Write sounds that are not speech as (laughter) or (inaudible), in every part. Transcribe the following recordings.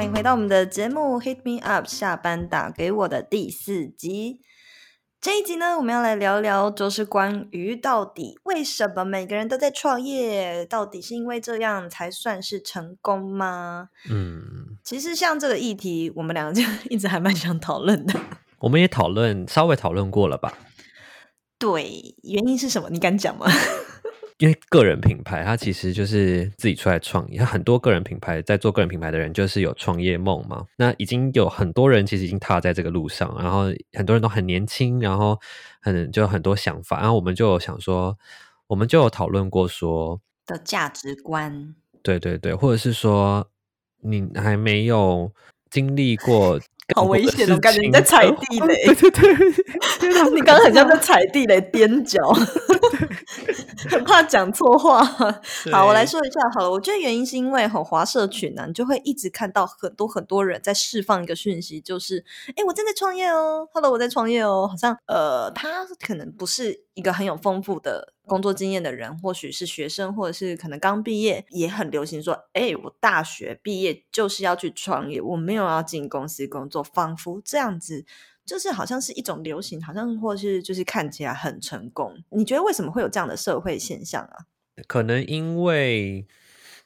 欢迎回到我们的节目《Hit Me Up》下班打给我的第四集。这一集呢，我们要来聊聊，就是关于到底为什么每个人都在创业？到底是因为这样才算是成功吗？嗯，其实像这个议题，我们两个就一直还蛮想讨论的。我们也讨论，稍微讨论过了吧？对，原因是什么？你敢讲吗？因为个人品牌，它其实就是自己出来创业。很多个人品牌在做个人品牌的人，就是有创业梦嘛。那已经有很多人其实已经踏在这个路上，然后很多人都很年轻，然后很就很多想法。然后我们就有想说，我们就有讨论过说的价值观，对对对，或者是说你还没有经历过。(laughs) 好危险的！感觉你在踩地雷，对 (laughs) 对对，你刚刚很像在踩地雷踮脚，(laughs) 很怕讲错话。好，我来说一下好了。我觉得原因是因为吼华社群呢，你就会一直看到很多很多人在释放一个讯息，就是哎，我正在创业哦，Hello，我在创业哦。好像呃，他可能不是一个很有丰富的工作经验的人，或许是学生，或者是可能刚毕业，也很流行说，哎，我大学毕业就是要去创业，我没有要进公司工作，仿佛这样子就是好像是一种流行，好像或是就是看起来很成功。你觉得为什么会有这样的社会现象啊？可能因为。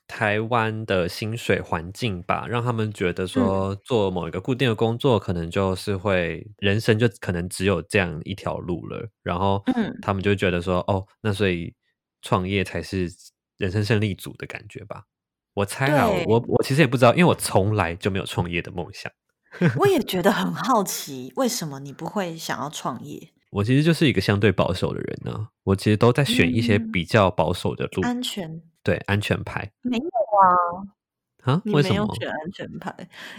台湾的薪水环境吧，让他们觉得说做某一个固定的工作，可能就是会人生就可能只有这样一条路了。然后，他们就觉得说，哦，那所以创业才是人生胜利组的感觉吧？我猜啊，我我其实也不知道，因为我从来就没有创业的梦想。(laughs) 我也觉得很好奇，为什么你不会想要创业？我其实就是一个相对保守的人呢、啊，我其实都在选一些比较保守的路，安全。对，安全牌没有啊？啊？你没有选安全牌？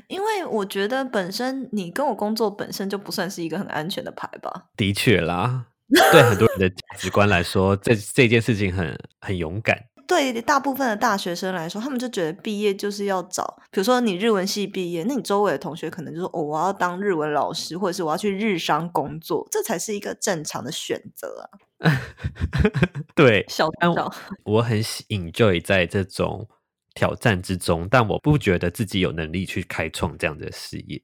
因为我觉得本身你跟我工作本身就不算是一个很安全的牌吧？的确啦，对很多人的价值观来说，这这件事情很很勇敢。对大部分的大学生来说，他们就觉得毕业就是要找，比如说你日文系毕业，那你周围的同学可能就说：“哦，我要当日文老师，或者是我要去日商工作，这才是一个正常的选择啊。(laughs) ”对，小我，我很 enjoy 在这种挑战之中，但我不觉得自己有能力去开创这样的事业。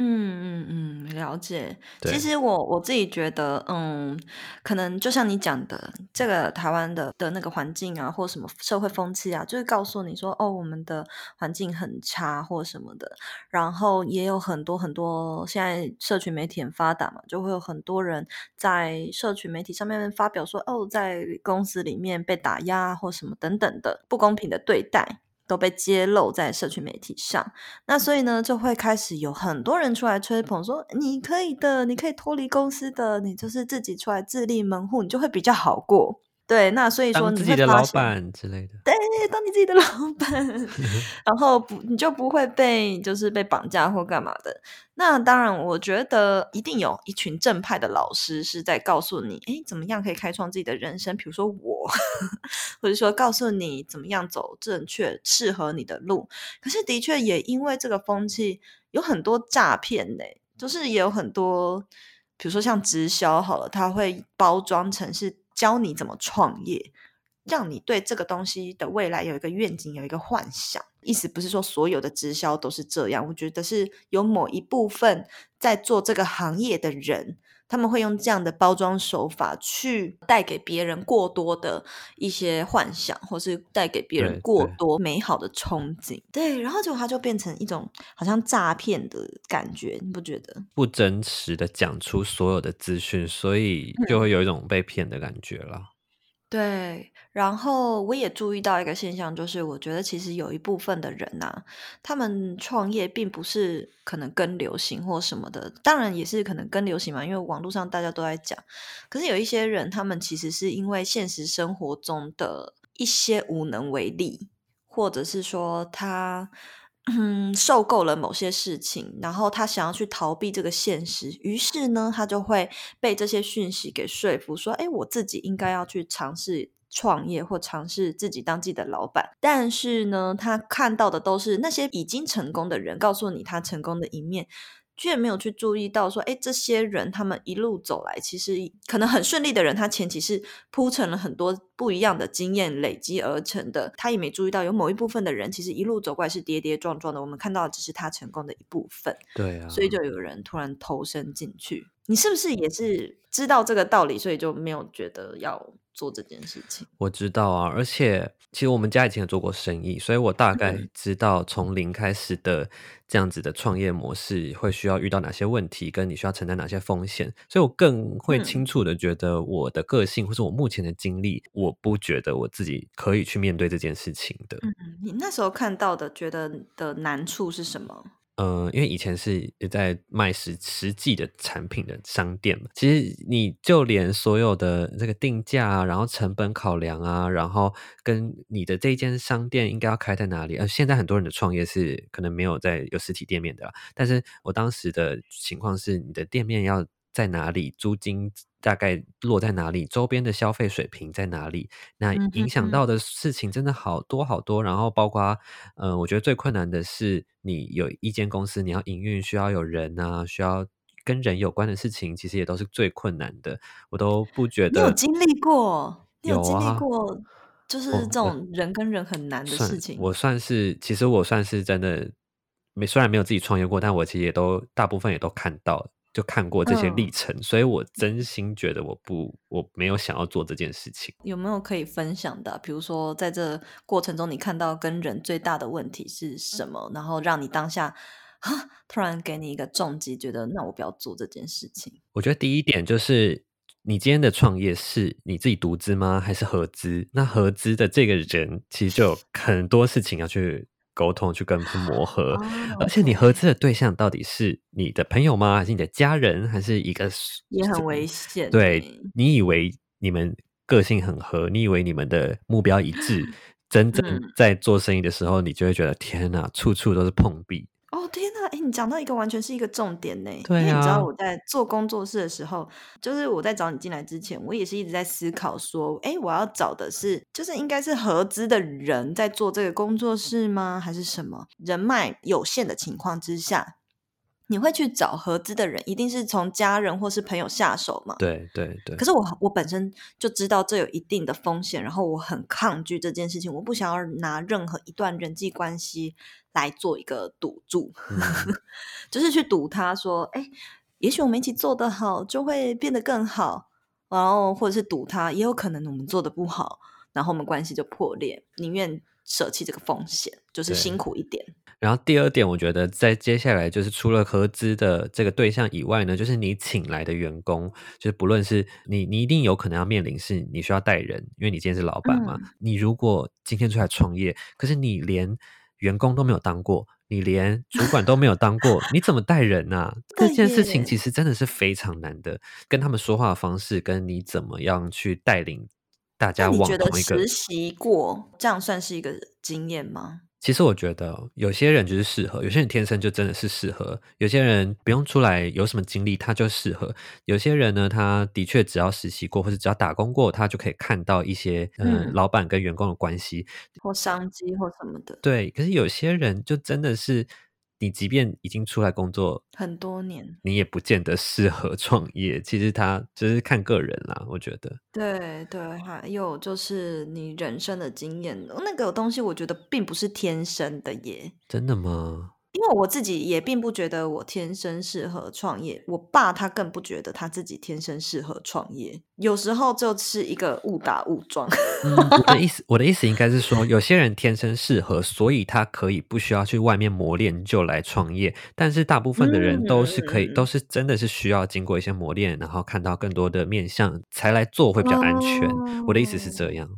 嗯嗯嗯，了解。其实我我自己觉得，嗯，可能就像你讲的，这个台湾的的那个环境啊，或什么社会风气啊，就是告诉你说，哦，我们的环境很差或什么的。然后也有很多很多，现在社群媒体很发达嘛，就会有很多人在社群媒体上面发表说，哦，在公司里面被打压或什么等等的不公平的对待。都被揭露在社群媒体上，那所以呢，就会开始有很多人出来吹捧，说你可以的，你可以脱离公司的，你就是自己出来自立门户，你就会比较好过。对，那所以说你自己的老板之类的，对，当你自己的老板，(laughs) 然后不你就不会被就是被绑架或干嘛的。那当然，我觉得一定有一群正派的老师是在告诉你，哎，怎么样可以开创自己的人生？比如说我，(laughs) 或者说告诉你怎么样走正确适合你的路。可是的确也因为这个风气，有很多诈骗呢，就是也有很多，比如说像直销好了，它会包装成是。教你怎么创业，让你对这个东西的未来有一个愿景，有一个幻想。意思不是说所有的直销都是这样，我觉得是有某一部分在做这个行业的人，他们会用这样的包装手法去带给别人过多的一些幻想，或是带给别人过多美好的憧憬。对，对，然后结果它就变成一种好像诈骗的感觉，你不觉得？不真实的讲出所有的资讯，所以就会有一种被骗的感觉了。嗯对，然后我也注意到一个现象，就是我觉得其实有一部分的人呐、他们创业并不是可能跟流行或什么的，当然也是可能跟流行嘛，因为网络上大家都在讲。可是有一些人，他们其实是因为现实生活中的一些无能为力，或者是说他。嗯，受够了某些事情，然后他想要去逃避这个现实，于是呢，他就会被这些讯息给说服，说：“诶，我自己应该要去尝试创业，或尝试自己当自己的老板。”但是呢，他看到的都是那些已经成功的人告诉你他成功的一面，却没有去注意到说，哎，这些人他们一路走来，其实可能很顺利的人，他前期是铺成了很多不一样的经验累积而成的。他也没注意到有某一部分的人，其实一路走过来是跌跌撞撞的。我们看到的只是他成功的一部分。对啊，所以就有人突然投身进去。你是不是也是知道这个道理，所以就没有觉得要做这件事情？我知道啊，而且其实我们家以前也做过生意，所以我大概知道从零开始的这样子的创业模式会需要遇到哪些问题，跟你需要承担哪些风险，所以我更会清楚的觉得我的个性或是我目前的经历，我不觉得我自己可以去面对这件事情的。嗯，你那时候看到的觉得的难处是什么？呃，因为以前是也在卖实实际的产品的商店嘛，其实你就连所有的这个定价啊，然后成本考量啊，然后跟你的这间商店应该要开在哪里，呃，现在很多人的创业是可能没有在有实体店面的啦，但是我当时的情况是，你的店面要在哪里，租金大概落在哪里，周边的消费水平在哪里，那影响到的事情真的好多好多，然后包括，呃，我觉得最困难的是。你有一间公司，你要营运，需要有人啊，需要跟人有关的事情，其实也都是最困难的。我都不觉得。你有经历过？你有经历过？就是这种人跟人很难的事情。我算是，其实我算是真的没，虽然没有自己创业过，但我其实也都大部分也都看到。就看过这些历程，嗯，所以我真心觉得我不，我没有想要做这件事情。有没有可以分享的？比如说，在这过程中，你看到跟人最大的问题是什么？然后让你当下哈突然给你一个重击，觉得那我不要做这件事情。我觉得第一点就是，你今天的创业是你自己独资吗？还是合资？那合资的这个人，其实就有很多事情要去。沟通去跟他磨合，哦，而且你合资的对象到底是你的朋友吗？还是你的家人？还是一个也很危险？对，你以为你们个性很合，你以为你们的目标一致，(laughs) 真正在做生意的时候，嗯，你就会觉得天哪，处处都是碰壁。哦天呐，哎，你讲到一个完全是一个重点呢。对啊，因为你知道我在做工作室的时候，就是我在找你进来之前，我也是一直在思考说，哎，我要找的是，就是应该是合资的人在做这个工作室吗？还是什么？人脉有限的情况之下，你会去找合资的人，一定是从家人或是朋友下手嘛？对对对。可是我我本身就知道这有一定的风险，然后我很抗拒这件事情，我不想要拿任何一段人际关系。来做一个赌注，嗯、(laughs) 就是去赌他说，哎，也许我们一起做得好，就会变得更好。然后或者是赌他，也有可能我们做得不好，然后我们关系就破裂。宁愿舍弃这个风险，就是辛苦一点。然后第二点，我觉得在接下来就是除了合资的这个对象以外呢，就是你请来的员工，就是不论是你，你一定有可能要面临是你需要带人，因为你今天是老板嘛。嗯、你如果今天出来创业，可是你连员工都没有当过，你连主管都没有当过，你怎么带人啊？这件事情其实真的是非常难的。跟他们说话的方式，跟你怎么样去带领大家往同一个。你觉得实习过，这样算是一个经验吗？其实我觉得有些人就是适合，有些人天生就真的是适合，有些人不用出来有什么经历他就适合，有些人呢，他的确只要实习过或者只要打工过，他就可以看到一些嗯、呃、老板跟员工的关系或商机或什么的。对，可是有些人就真的是。你即便已经出来工作很多年，你也不见得适合创业。其实他就是看个人啦，我觉得。对对，还有就是你人生的经验，那个东西我觉得并不是天生的耶。真的吗？因为我自己也并不觉得我天生适合创业，我爸他更不觉得他自己天生适合创业。有时候就是一个误打误撞。(laughs) 嗯，我的意思，我的意思应该是说，有些人天生适合，所以他可以不需要去外面磨练就来创业。但是大部分的人都是可以，嗯、都是真的是需要经过一些磨练，然后看到更多的面向才来做会比较安全。哦、我的意思是这样。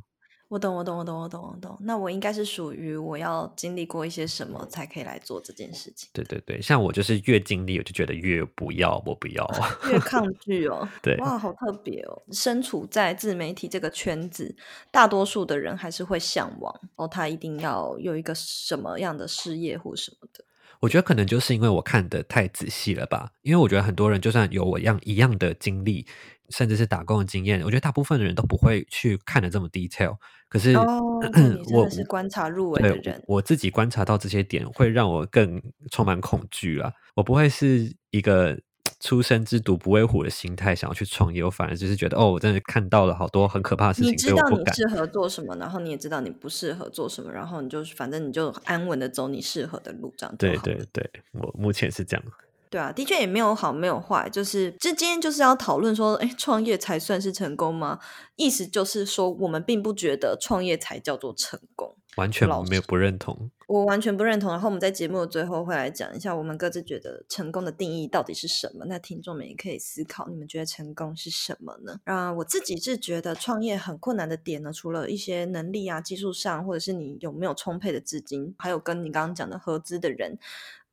我懂，我懂，我懂，我懂，我懂。那我应该是属于我要经历过一些什么才可以来做这件事情。对对对，像我就是越经历，我就觉得越不要，我不要，(laughs) 越 (laughs) 抗拒哦。对，哇，好特别哦。身处在自媒体这个圈子，大多数的人还是会向往哦，他一定要有一个什么样的事业或什么的。我觉得可能就是因为我看得太仔细了吧，因为我觉得很多人就算有我一样一样的经历。甚至是打工的经验，我觉得大部分的人都不会去看的这么 detail。可是，哦、(clears throat) 我是观察入微的人，我自己观察到这些点，会让我更充满恐惧啊。我不会是一个初生之犊不畏虎的心态想要去创业，我反而就是觉得哦，我真的看到了好多很可怕的事情，你知道你适合做什么，然后你也知道你不适合做什么，然后你就反正你就安稳的走你适合的路，这样对对对，我目前是这样。对啊，的确也没有好没有坏，就是这今天就是要讨论说，哎，创业才算是成功吗？意思就是说，我们并不觉得创业才叫做成功，完全没有不认同，我完全不认同。然后我们在节目的最后会来讲一下，我们各自觉得成功的定义到底是什么？那听众们也可以思考，你们觉得成功是什么呢？啊，我自己是觉得创业很困难的点呢，除了一些能力啊、技术上，或者是你有没有充沛的资金，还有跟你刚刚讲的合资的人。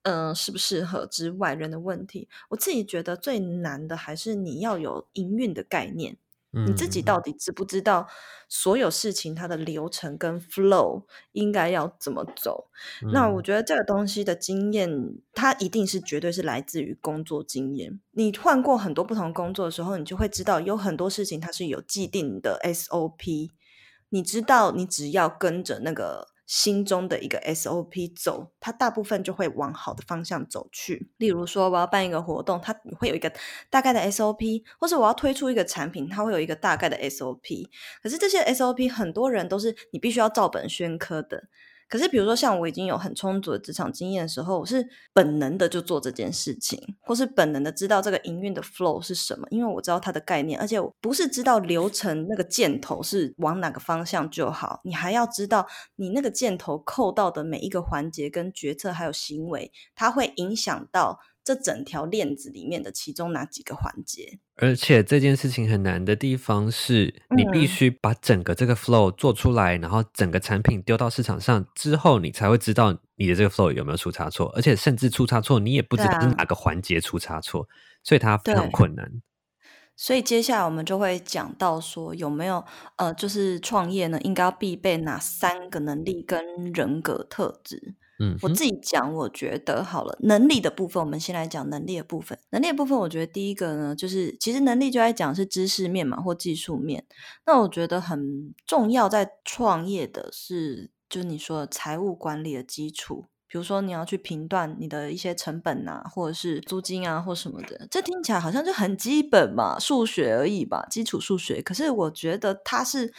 嗯，适不适合之外人的问题，我自己觉得最难的还是你要有营运的概念，嗯，你自己到底知不知道所有事情它的流程跟 flow 应该要怎么走？嗯，那我觉得这个东西的经验，它一定是绝对是来自于工作经验。你换过很多不同工作的时候，你就会知道有很多事情它是有既定的 SOP，你知道你只要跟着那个。心中的一个 SOP 走，它大部分就会往好的方向走去。例如说，我要办一个活动，它会有一个大概的 SOP，或是我要推出一个产品，它会有一个大概的 SOP。可是这些 SOP 很多人都是你必须要照本宣科的。可是，比如说，像我已经有很充足的职场经验的时候，我是本能的就做这件事情，或是本能的知道这个营运的 flow 是什么，因为我知道它的概念，而且我不是知道流程那个箭头是往哪个方向就好，你还要知道你那个箭头扣到的每一个环节跟决策还有行为，它会影响到。这整条链子里面的其中哪几个环节？而且这件事情很难的地方是，你必须把整个这个 flow 做出来，嗯、然后整个产品丢到市场上之后，你才会知道你的这个 flow 有没有出差错。而且甚至出差错，你也不知道是哪个环节出差错，啊、所以它非常困难。所以接下来我们就会讲到说，有没有呃，就是创业呢，应该要必备哪三个能力跟人格特质？嗯，我自己讲，我觉得好了，能力的部分，我们先来讲能力的部分。能力的部分，我觉得第一个呢，就是其实能力就在讲是知识面嘛，或技术面。那我觉得很重要，在创业的是，就是你说的财务管理的基础，比如说你要去评断你的一些成本啊，或者是租金啊，或什么的。这听起来好像就很基本嘛，数学而已吧，基础数学。可是我觉得它是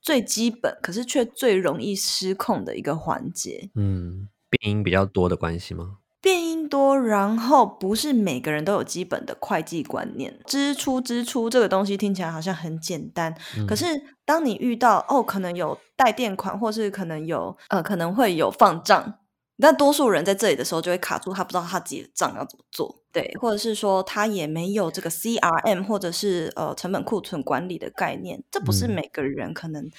最基本，可是却最容易失控的一个环节。嗯。变因比较多的关系吗？变音多，然后不是每个人都有基本的会计观念。支出支出这个东西听起来好像很简单，嗯、可是当你遇到哦，可能有带垫款，或是可能有呃，可能会有放账，但多数人在这里的时候就会卡住，他不知道他自己的账要怎么做，对，或者是说他也没有这个 CRM 或者是呃成本库存管理的概念，这不是每个人可能。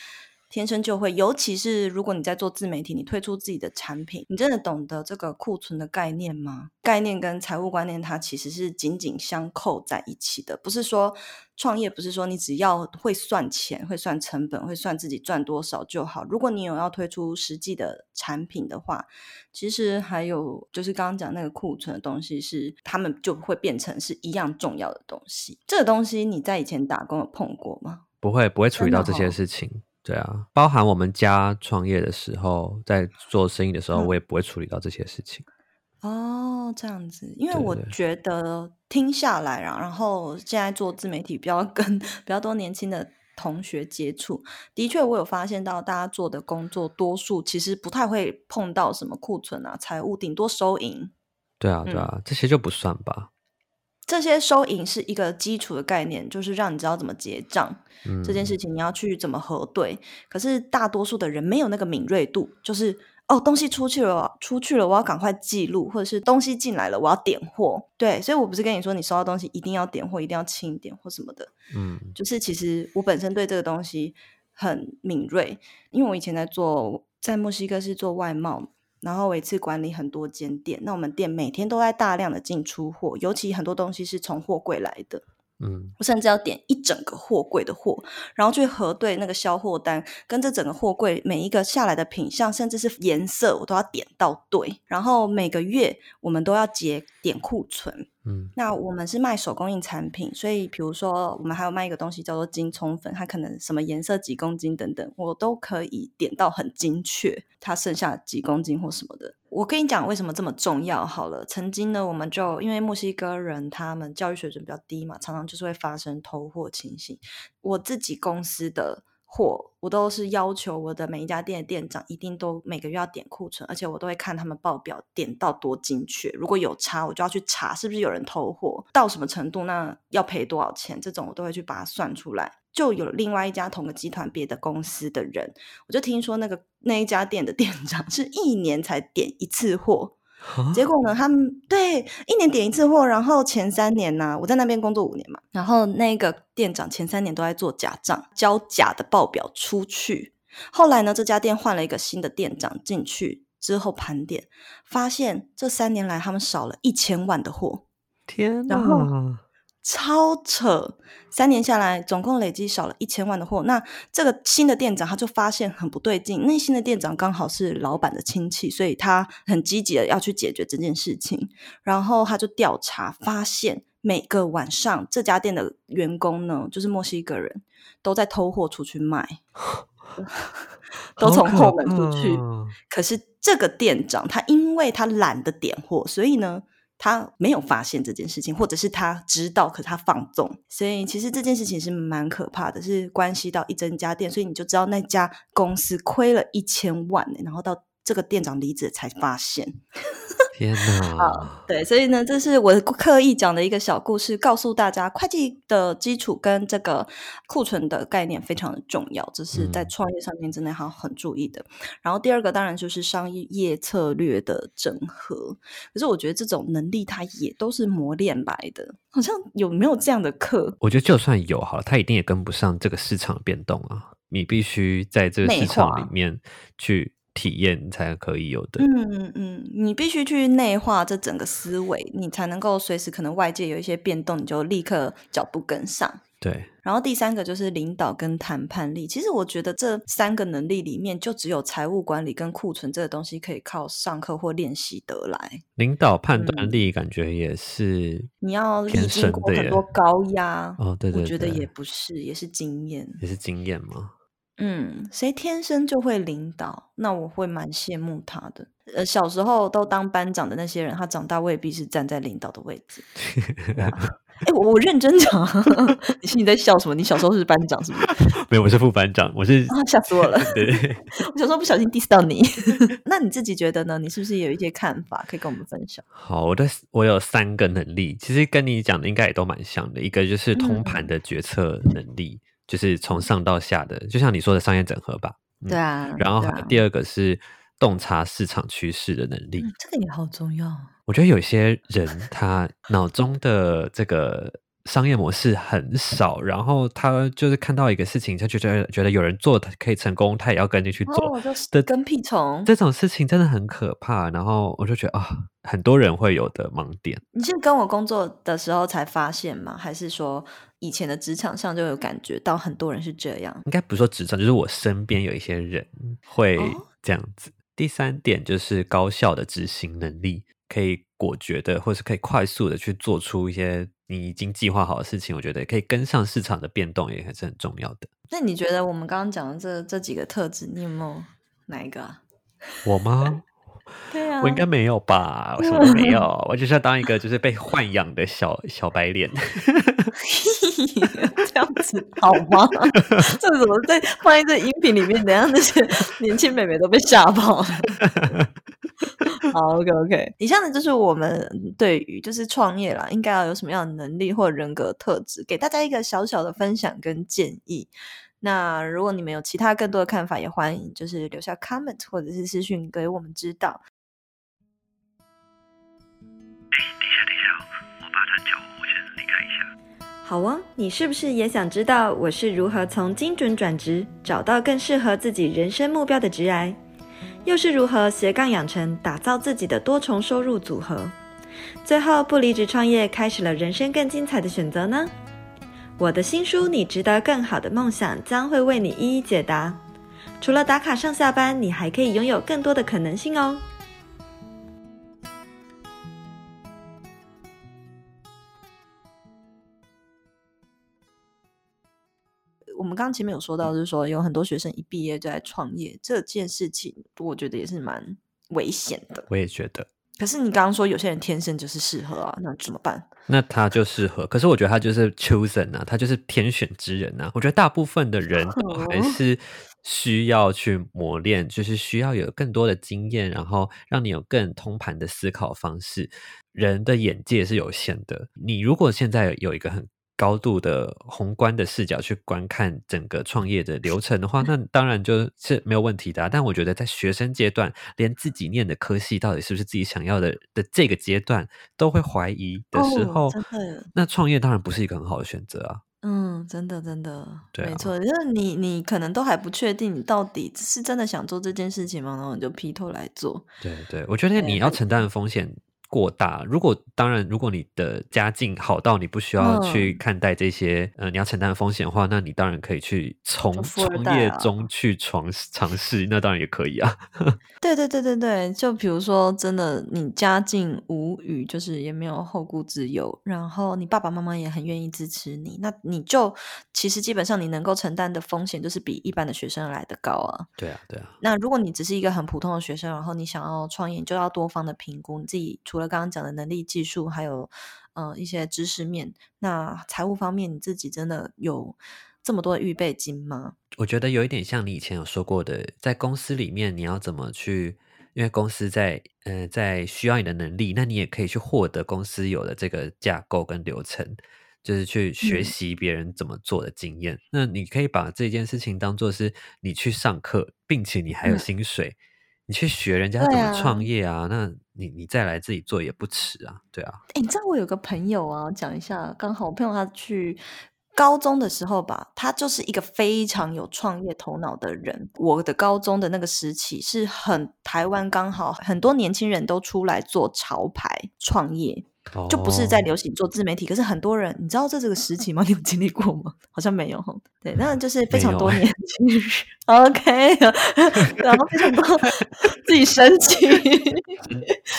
天生就会，尤其是如果你在做自媒体，你推出自己的产品，你真的懂得这个库存的概念吗？概念跟财务观念它其实是紧紧相扣在一起的。不是说创业，不是说你只要会算钱、会算成本、会算自己赚多少就好。如果你有要推出实际的产品的话，其实还有就是刚刚讲那个库存的东西是，是他们就会变成是一样重要的东西。这个东西你在以前打工有碰过吗？不会，不会处理到这些事情。对啊，包含我们家创业的时候，在做生意的时候，我也不会处理到这些事情。嗯、哦，这样子，因为我觉得听下来啊，然后现在做自媒体，比较跟比较多年轻的同学接触，的确，我有发现到大家做的工作，多数其实不太会碰到什么库存啊、财务，顶多收银。对啊，对啊，嗯、这些就不算吧。这些收银是一个基础的概念，就是让你知道怎么结账。嗯，这件事情你要去怎么核对。可是大多数的人没有那个敏锐度，就是哦，东西出去了，出去了，我要赶快记录，或者是东西进来了，我要点货。对，所以我不是跟你说，你收到东西一定要点货，一定要清点或什么的。嗯，就是其实我本身对这个东西很敏锐，因为我以前在做，在墨西哥是做外贸。然后我一次管理很多间店，那我们店每天都在大量的进出货，尤其很多东西是从货柜来的，嗯，我甚至要点一整个货柜的货，然后去核对那个销货单跟这整个货柜每一个下来的品相，甚至是颜色，我都要点到对。然后每个月我们都要结点库存。嗯，那我们是卖手工艺产品，所以比如说我们还有卖一个东西叫做金葱粉，它可能什么颜色几公斤等等，我都可以点到很精确，它剩下几公斤或什么的。我跟你讲为什么这么重要好了，曾经呢，我们就因为墨西哥人他们教育水准比较低嘛，常常就是会发生偷货情形。我自己公司的。货我都是要求我的每一家店的店长一定都每个月要点库存，而且我都会看他们报表点到多精确。如果有差，我就要去查是不是有人偷货，到什么程度，那要赔多少钱，这种我都会去把它算出来。就有另外一家同个集团别的公司的人，我就听说那个那一家店的店长是一年才点一次货。结果呢？他们对一年点一次货，然后前三年呢、啊，我在那边工作五年嘛，然后那个店长前三年都在做假账，交假的报表出去。后来呢，这家店换了一个新的店长进去之后盘点，发现这三年来他们少了一千万的货。天哪！然后超扯！三年下来，总共累积少了一千万的货。那这个新的店长他就发现很不对劲。那新的店长刚好是老板的亲戚，所以他很积极的要去解决这件事情。然后他就调查，发现每个晚上这家店的员工呢，就是墨西哥人，都在偷货出去卖，(laughs) 都从后门出去。可是这个店长他因为他懒得点货，所以呢。他没有发现这件事情，或者是他知道，可是他放纵，所以其实这件事情是蛮可怕的，是关系到一整家店，所以你就知道那家公司亏了一千万，然后到这个店长离职才发现。天 (laughs) 哪！好，对，所以呢，这是我刻意讲的一个小故事，告诉大家会计的基础跟这个库存的概念非常的重要，这是在创业上面真的要很注意的。嗯。然后第二个当然就是商业策略的整合，可是我觉得这种能力它也都是磨练来的，好像有没有这样的课？我觉得就算有好了，它一定也跟不上这个市场变动啊，你必须在这个市场里面去。体验才可以有的。嗯嗯嗯，你必须去内化这整个思维，你才能够随时可能外界有一些变动，你就立刻脚步跟上。对。然后第三个就是领导跟谈判力。其实我觉得这三个能力里面，就只有财务管理跟库存这个东西可以靠上课或练习得来。领导判断力感觉也是、嗯、你要历经过很多高压哦，对对对，我觉得也不是，也是经验，也是经验吗？嗯，谁天生就会领导？那我会蛮羡慕他的。呃，小时候都当班长的那些人，他长大未必是站在领导的位置。哎、欸，我我认真讲，(laughs) 你心里在笑什么？你小时候是班长是不是？(laughs) 没有，我是副班长。我是啊，吓死我了。(laughs) 对，我小时候不小心 diss 到你。那你自己觉得呢？你是不是有一些看法可以跟我们分享？好，我的我有三个能力，其实跟你讲的应该也都蛮像的。一个就是通盘的决策能力。嗯就是从上到下的，就像你说的商业整合吧。嗯、对啊。然后还有第二个是洞察市场趋势的能力、嗯，这个也好重要。我觉得有些人他脑中的这个商业模式很少，然后他就是看到一个事情，他就觉得觉得有人做可以成功，他也要跟进去做。哦，就是跟屁虫。这种事情真的很可怕。然后我就觉得啊、哦，很多人会有的盲点。你是跟我工作的时候才发现吗？还是说？以前的职场上就有感觉到很多人是这样，应该不是说职场，就是我身边有一些人会这样子。哦。第三点就是高效的执行能力，可以果决的，或是可以快速的去做出一些你已经计划好的事情。我觉得可以跟上市场的变动也还是很重要的。那你觉得我们刚刚讲的这这几个特质，你有没有哪一个啊？(laughs) 我吗？对啊，我应该没有吧？我什么都没有，(laughs) 我就是要当一个就是被豢养的小小白脸。(laughs) (laughs) 这样子好吗？(laughs) 这怎么在放在这音频里面？等下那些年轻美眉都被吓跑了。(laughs) 好，OK OK。以上呢就是我们对于就是创业啦，应该要有什么样的能力或人格特质，给大家一个小小的分享跟建议。那如果你们有其他更多的看法，也欢迎就是留下 comment 或者是私讯给我们知道。好哦，你是不是也想知道我是如何从精准转职找到更适合自己人生目标的职涯，又是如何斜杠养成打造自己的多重收入组合，最后不离职创业，开始了人生更精彩的选择呢？我的新书《你值得更好的梦想》将会为你一一解答。除了打卡上下班，你还可以拥有更多的可能性哦。们刚刚前面有说到，就是说有很多学生一毕业就在创业，这件事情我觉得也是蛮危险的。我也觉得。可是你刚刚说有些人天生就是适合啊，那怎么办？那他就适合，可是我觉得他就是 chosen 啊，他就是天选之人啊。我觉得大部分的人都还是需要去磨练，就是需要有更多的经验，然后让你有更通盘的思考方式。人的眼界是有限的，你如果现在有一个很高度的宏观的视角去观看整个创业的流程的话，那当然就是没有问题的啊。但我觉得在学生阶段，连自己念的科系到底是不是自己想要的的这个阶段都会怀疑的时候，哦，那创业当然不是一个很好的选择啊。嗯，真的真的，对啊，没错，就是你你可能都还不确定你到底是真的想做这件事情吗？然后你就劈头来做。对对，我觉得你要承担的风险。过大，如果当然，如果你的家境好到你不需要去看待这些，嗯、呃，你要承担的风险的话，那你当然可以去从创业中去尝尝试，那当然也可以啊。(laughs) 对对对对对，就比如说，真的你家境无语，就是也没有后顾之忧，然后你爸爸妈妈也很愿意支持你，那你就其实基本上你能够承担的风险就是比一般的学生来的高啊。对啊，对啊。那如果你只是一个很普通的学生，然后你想要创业，你就要多方的评估你自己。除了刚刚讲的能力、技术，还有呃一些知识面，那财务方面你自己真的有这么多的预备金吗？我觉得有一点像你以前有说过的，在公司里面你要怎么去，因为公司在呃在需要你的能力，那你也可以去获得公司有的这个架构跟流程，就是去学习别人怎么做的经验。嗯、那你可以把这件事情当做是你去上课，并且你还有薪水。嗯你去学人家怎么创业啊？啊那你你再来自己做也不迟啊，对啊。哎，你知道我有个朋友啊，讲一下，刚好我朋友他去高中的时候吧，他就是一个非常有创业头脑的人。我的高中的那个时期是很台湾，刚好很多年轻人都出来做潮牌创业。就不是在流行做自媒体，可是很多人，你知道这这个时期吗？(laughs) 你有经历过吗？好像没有哈。对，那就是非常多年轻人。欸、OK，(laughs) 然后非常多自己申请，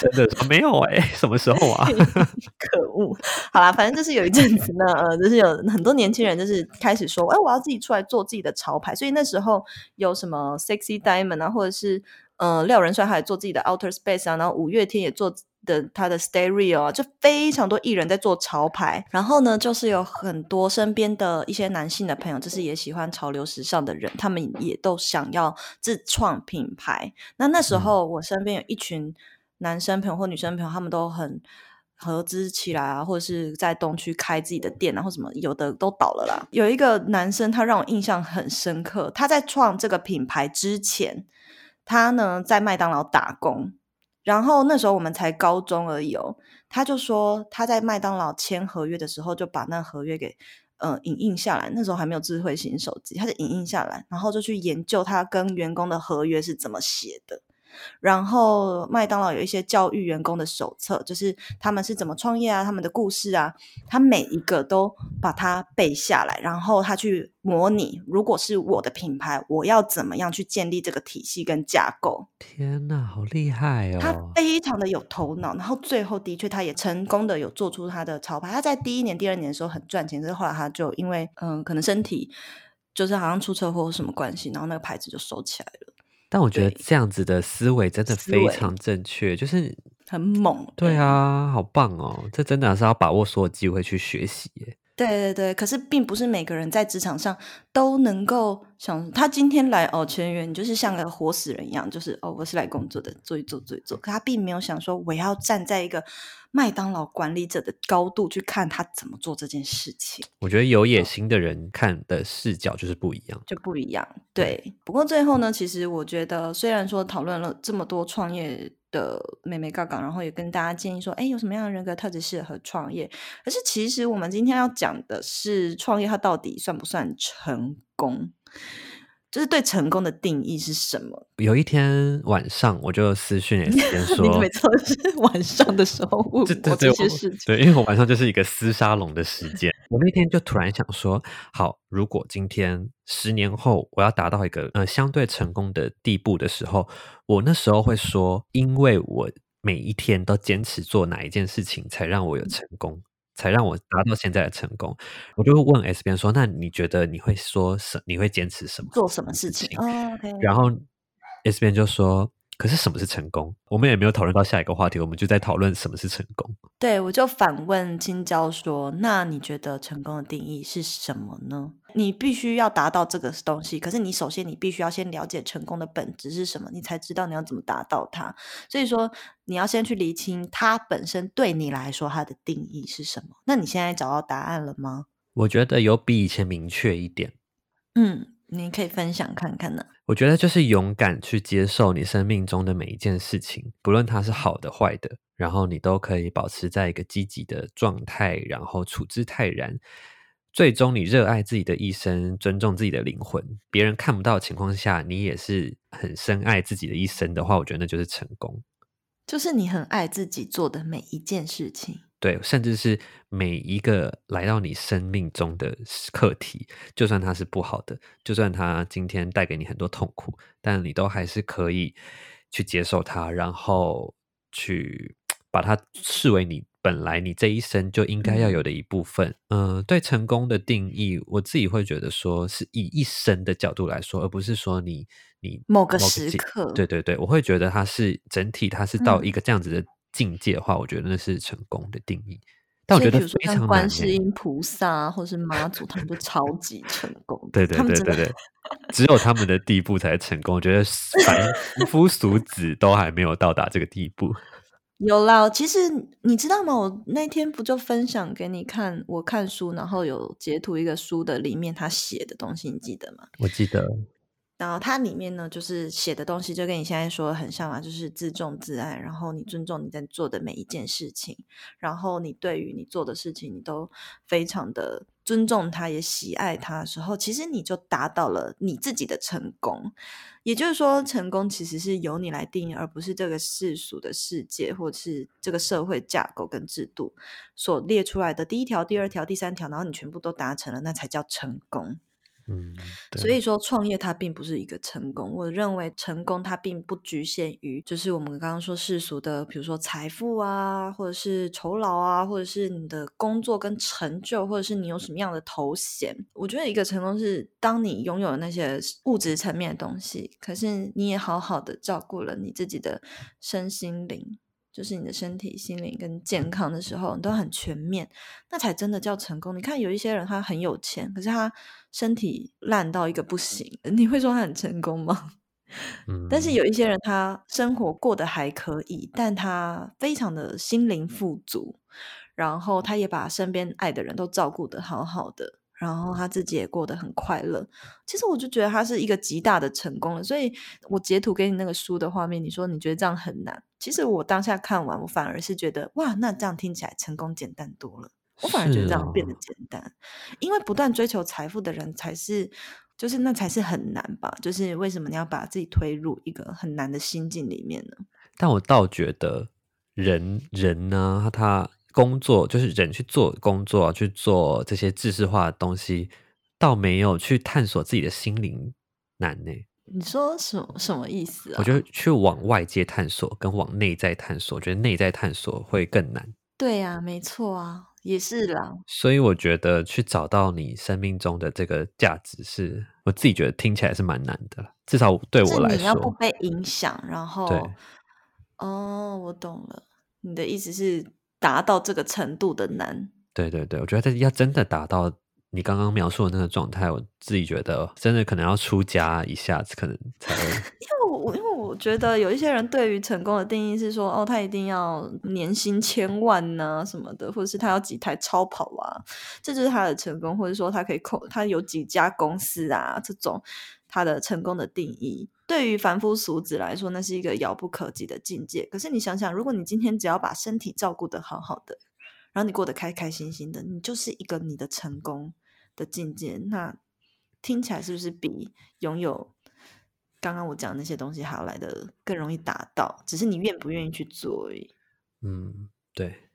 真的没有哎、欸，什么时候啊？(laughs) 可恶！好啦，反正就是有一阵子呢，呃，就是有很多年轻人就是开始说，哎，我要自己出来做自己的潮牌。所以那时候有什么 Sexy Diamond 啊，或者是呃廖仁帅还做自己的 Outer Space 啊，然后五月天也做。的他的 Stereo 啊，就非常多艺人在做潮牌，然后呢，就是有很多身边的一些男性的朋友，就是也喜欢潮流时尚的人，他们也都想要自创品牌。那那时候我身边有一群男生朋友或女生朋友，他们都很合资起来啊，或者是在东区开自己的店，然后什么有的都倒了啦。有一个男生，他让我印象很深刻，他在创这个品牌之前，他呢在麦当劳打工。然后那时候我们才高中而已哦，他就说他在麦当劳签合约的时候就把那合约给呃影印下来，那时候还没有智慧型手机，他就影印下来，然后就去研究他跟员工的合约是怎么写的。然后麦当劳有一些教育员工的手册，就是他们是怎么创业啊，他们的故事啊，他每一个都把它背下来，然后他去模拟，如果是我的品牌，我要怎么样去建立这个体系跟架构。天哪，好厉害哦！他非常的有头脑，然后最后的确他也成功的有做出他的潮牌。他在第一年、第二年的时候很赚钱，但是后来他就因为嗯，可能身体就是好像出车祸或什么关系，然后那个牌子就收起来了。但我觉得这样子的思维真的非常正确，就是很猛。对啊，好棒哦！这真的是要把握所有机会去学习耶。对对对，可是并不是每个人在职场上都能够想，他今天来哦，全员就是像个活死人一样，就是哦，我是来工作的，做一做做一做。可他并没有想说，我要站在一个麦当劳管理者的高度去看他怎么做这件事情。我觉得有野心的人看的视角就是不一样，就不一样。对，不过最后呢，其实我觉得，虽然说讨论了这么多创业。的妹妹杠杠，然后也跟大家建议说，哎，有什么样的人格特质适合创业？可是其实我们今天要讲的是创业，它到底算不算成功？就是对成功的定义是什么？有一天晚上，我就私讯也是 (laughs) 说，你每次都是 (laughs) 晚上的时候问我这些事情，对，因为我晚上就是一个厮沙龙的时间。(laughs) 我那天就突然想说，好，如果今天十年后我要达到一个呃相对成功的地步的时候，我那时候会说，因为我每一天都坚持做哪一件事情，才让我有成功。才让我达到现在的成功。我就问 S 边说：“那你觉得你会说什？你会坚持什么？做什么事情？”哦 okay、然后 S 边就说。可是什么是成功？我们也没有讨论到下一个话题，我们就在讨论什么是成功。对，我就反问青椒说：“那你觉得成功的定义是什么呢？你必须要达到这个东西，可是你首先你必须要先了解成功的本质是什么，你才知道你要怎么达到它。所以说，你要先去厘清它本身对你来说它的定义是什么。那你现在找到答案了吗？我觉得有比以前明确一点。嗯。你可以分享看看呢？我觉得就是勇敢去接受你生命中的每一件事情，不论它是好的坏的，然后你都可以保持在一个积极的状态，然后处之泰然。最终，你热爱自己的一生，尊重自己的灵魂，别人看不到的情况下，你也是很深爱自己的一生的话，我觉得那就是成功。就是你很爱自己做的每一件事情。对，甚至是每一个来到你生命中的课题，就算它是不好的，就算它今天带给你很多痛苦，但你都还是可以去接受它，然后去把它视为你本来你这一生就应该要有的一部分。嗯、呃，对成功的定义，我自己会觉得说是以一生的角度来说，而不是说你你某个时刻。对对对，我会觉得它是整体，它是到一个这样子的。嗯境界的话，我觉得那是成功的定义。但我觉得非常难。观世音菩萨或是妈祖，他们就超级成功。(laughs) 对对对对对，只有他们的地步才成功。我觉得 (laughs) 凡夫俗子都还没有到达这个地步。(laughs) 有啦，其实你知道吗？我那天不就分享给你看，我看书，然后有截图一个书的里面他写的东西，你记得吗？我记得。然后它里面呢，就是写的东西就跟你现在说的很像嘛，就是自重自爱，然后你尊重你在做的每一件事情，然后你对于你做的事情，你都非常的尊重它，也喜爱它的时候，其实你就达到了你自己的成功。也就是说，成功其实是由你来定义，而不是这个世俗的世界或者是这个社会架构跟制度所列出来的第一条、第二条、第三条，然后你全部都达成了，那才叫成功。嗯，所以说创业它并不是一个成功。我认为成功它并不局限于，就是我们刚刚说世俗的，比如说财富啊，或者是酬劳啊，或者是你的工作跟成就，或者是你有什么样的头衔。我觉得一个成功是当你拥有那些物质层面的东西，可是你也好好的照顾了你自己的身心灵。就是你的身体、心灵跟健康的时候，你都很全面，那才真的叫成功。你看，有一些人他很有钱，可是他身体烂到一个不行，(laughs) 你会说他很成功吗？(laughs) 嗯。但是有一些人他生活过得还可以，但他非常的心灵富足，然后他也把身边爱的人都照顾得好好的。然后他自己也过得很快乐，其实我就觉得他是一个极大的成功了。所以我截图给你那个书的画面，你说你觉得这样很难，其实我当下看完，我反而是觉得哇，那这样听起来成功简单多了。我反而觉得这样变得简单，哦、因为不断追求财富的人才是，就是那才是很难吧？就是为什么你要把自己推入一个很难的心境里面呢？但我倒觉得人人呢，他。工作就是人去做工作，去做这些知识化的东西，倒没有去探索自己的心灵难呢。你说什么什么意思啊？我觉得去往外界探索跟往内在探索，我觉得内在探索会更难。对呀，没错啊，也是啦。所以我觉得去找到你生命中的这个价值是，是我自己觉得听起来是蛮难的。至少对我来说，你要不被影响，然后对哦，我懂了，你的意思是。达到这个程度的难，对对对，我觉得要真的达到你刚刚描述的那个状态，我自己觉得真的可能要出家一下子，可能才会。(laughs) 因为我因为我觉得有一些人对于成功的定义是说，哦，他一定要年薪千万呐、啊、什么的，或者是他要几台超跑啊，这就是他的成功，或者说他可以扣他有几家公司啊，这种他的成功的定义。对于凡夫俗子来说，那是一个遥不可及的境界。可是你想想，如果你今天只要把身体照顾得好好的，然后你过得开开心心的，你就是一个你的成功的境界。那听起来是不是比拥有刚刚我讲的那些东西还要来得更容易达到？只是你愿不愿意去做而已。嗯，对。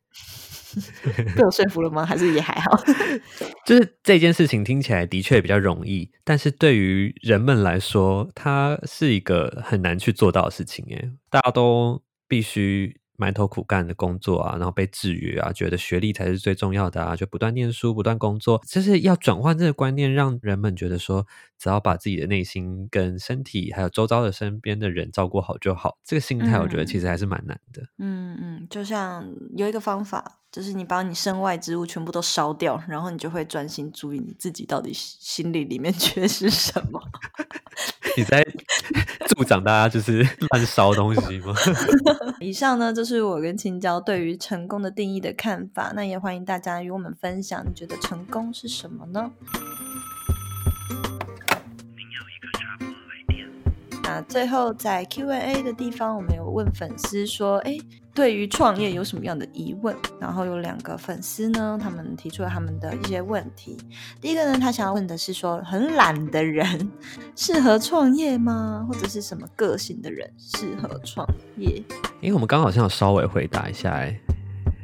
(laughs) 被我说服了吗？还是也还好？(laughs) 就是这件事情听起来的确比较容易，但是对于人们来说，它是一个很难去做到的事情。诶，大家都必须埋头苦干的工作啊，然后被制约啊，觉得学历才是最重要的啊，就不断念书，不断工作，就是要转换这个观念，让人们觉得说，只要把自己的内心跟身体，还有周遭的身边的人照顾好就好。这个心态，我觉得其实还是蛮难的。嗯嗯，就像有一个方法，就是你把你身外之物全部都烧掉，然后你就会专心注意你自己到底心里里面 (laughs) 缺失什么。(laughs) 你在助长大家就是 (laughs) 乱烧东西吗？以上呢，就是我跟青椒对于成功的定义的看法。那也欢迎大家与我们分享，你觉得成功是什么呢？那最后在 Q&A 的地方，我们有问粉丝说：“哎。”对于创业有什么样的疑问？然后有两个粉丝呢，他们提出了他们的一些问题。第一个呢，他想要问的是说，很懒的人适合创业吗？或者是什么个性的人适合创业？因为我们刚好像有稍微回答一下，哎，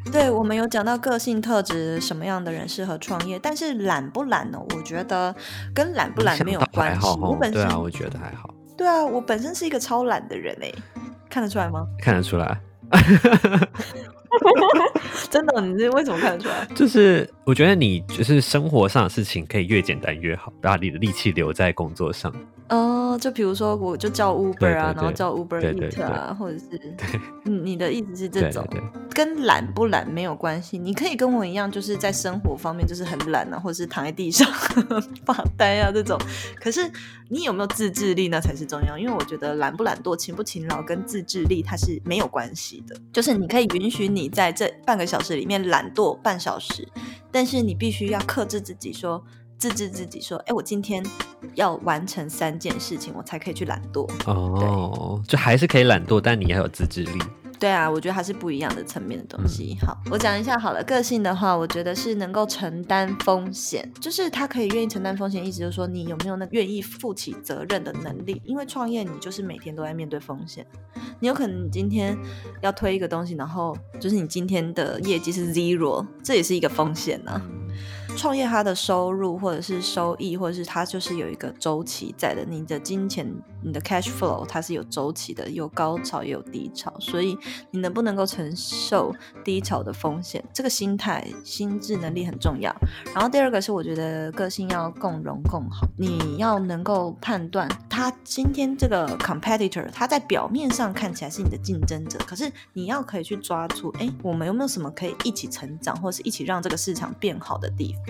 对，我们有讲到个性特质，什么样的人适合创业？但是懒不懒呢？我觉得跟懒不懒没有关系。我本身对啊，我觉得还好。对啊，我本身是一个超懒的人哎，看得出来吗？看得出来。(laughs) 真的，你这为什么看得出来？就是我觉得你就是生活上的事情可以越简单越好，把你的力气留在工作上。哦、呃，就比如说，我就叫 Uber 啊，然后叫 Uber Eat 啊，或者是，你的意思是这种，跟懒不懒没有关系。你可以跟我一样，就是在生活方面就是很懒啊，或者是躺在地上 (laughs) 发呆啊这种。可是你有没有自制力，那才是重要。因为我觉得懒不懒惰、勤不勤劳跟自制力它是没有关系的。就是你可以允许你在这半个小时里面懒惰半小时，但是你必须要克制自己说。自制自己说，哎，我今天要完成三件事情，我才可以去懒惰。哦，就还是可以懒惰，但你要有自制力。对啊，我觉得还是不一样的层面的东西。嗯、好，我讲一下好了。个性的话，我觉得是能够承担风险，就是他可以愿意承担风险，意思就是说你有没有那愿意负起责任的能力。因为创业，你就是每天都在面对风险。你有可能你今天要推一个东西，然后就是你今天的业绩是 zero，这也是一个风险呢、啊。(laughs) 创业它的收入或者是收益，或者是它就是有一个周期在的。你的金钱，你的 cash flow 它是有周期的，有高潮也有低潮，所以你能不能够承受低潮的风险，这个心态、心智能力很重要。然后第二个是我觉得个性要共荣共好，你要能够判断他今天这个 competitor，他在表面上看起来是你的竞争者，可是你要可以去抓住，哎，我们有没有什么可以一起成长，或是一起让这个市场变好的地方？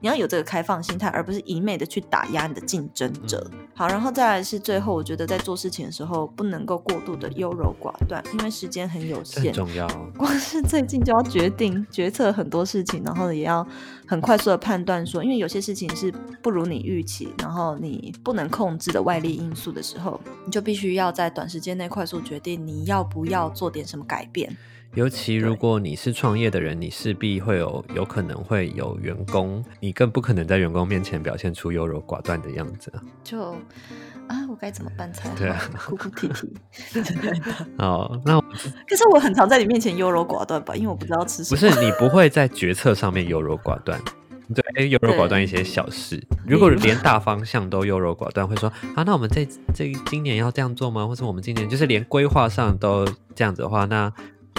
你要有这个开放心态，而不是一昧的去打压你的竞争者。好，然后再来是最后，我觉得在做事情的时候不能够过度的优柔寡断，因为时间很有限，重要。光是最近就要决定决策很多事情，然后也要很快速的判断说，因为有些事情是不如你预期，然后你不能控制的外力因素的时候，你就必须要在短时间内快速决定你要不要做点什么改变。尤其如果你是创业的人，你势必会有有可能会有员工，你更不可能在员工面前表现出优柔寡断的样子。就啊，我该怎么办才好？对啊，哭哭啼啼。(laughs) 哦，那可是我很常在你面前优柔寡断吧，因为我不知道吃什么。不是，你不会在决策上面优柔寡断。对，哎，优柔寡断一些小事。如果连大方向都优柔寡断，会说啊，那我们这这今年要这样做吗？或者我们今年就是连规划上都这样子的话，那。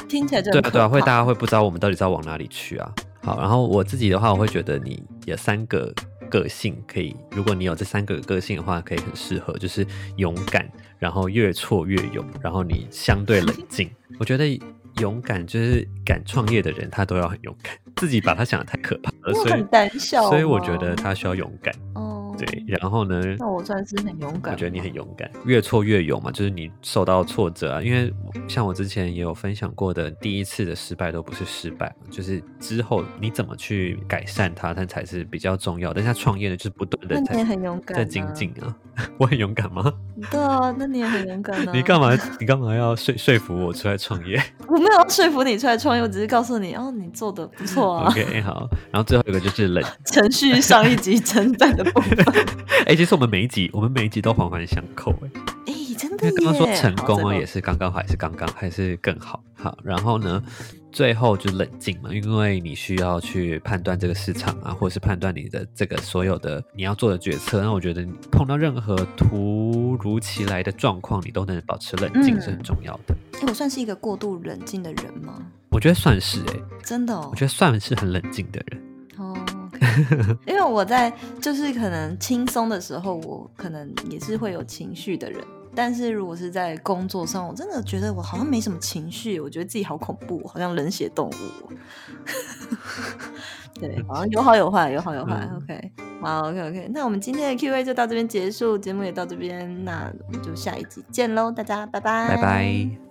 听起来就对啊对啊，会大家会不知道我们到底在往哪里去啊。好，然后我自己的话，我会觉得你有三个个性可以，如果你有这三个个性的话，可以很适合，就是勇敢，然后越挫越勇，然后你相对冷静。(laughs) 我觉得勇敢就是敢创业的人，他都要很勇敢，自己把他想的太可怕了，所以很胆小，所以我觉得他需要勇敢。哦。对，然后呢？那我算是很勇敢。我觉得你很勇敢，越挫越勇嘛，就是你受到挫折啊。因为像我之前也有分享过的，第一次的失败都不是失败，就是之后你怎么去改善它，它才是比较重要。但是他创业呢，就是不断的在，那你也很勇敢，在精进啊。(laughs) 我很勇敢吗？(laughs) 对啊，那你也很勇敢啊。(laughs) 你干嘛？你干嘛要说说服我出来创业？我没有说服你出来创业，我只是告诉你，哦，你做的不错啊。OK，好。然后最后一个就是冷程序上一集称赞的部分。(laughs) 哎、欸，其实我们每一集，我们每一集都环环相扣，哎，哎，真的。刚刚说成功啊，也是刚刚好，还是刚刚，还是更好。好，然后呢，最后就冷静嘛，因为你需要去判断这个市场啊，或者是判断你的这个所有的你要做的决策。那我觉得你碰到任何突如其来的状况，你都能保持冷静是很重要的。哎、嗯，我算是一个过度冷静的人吗？我觉得算是哎、欸，真的哦，我觉得算是很冷静的人哦。(laughs) 因为我在就是可能轻松的时候，我可能也是会有情绪的人。但是如果是在工作上，我真的觉得我好像没什么情绪，我觉得自己好恐怖，好像冷血动物。(laughs) 对，好像有好有坏，有好有坏。嗯、OK，好，OK OK，那我们今天的 Q&A 就到这边结束，节目也到这边，那我们就下一集见喽，大家拜拜，拜拜。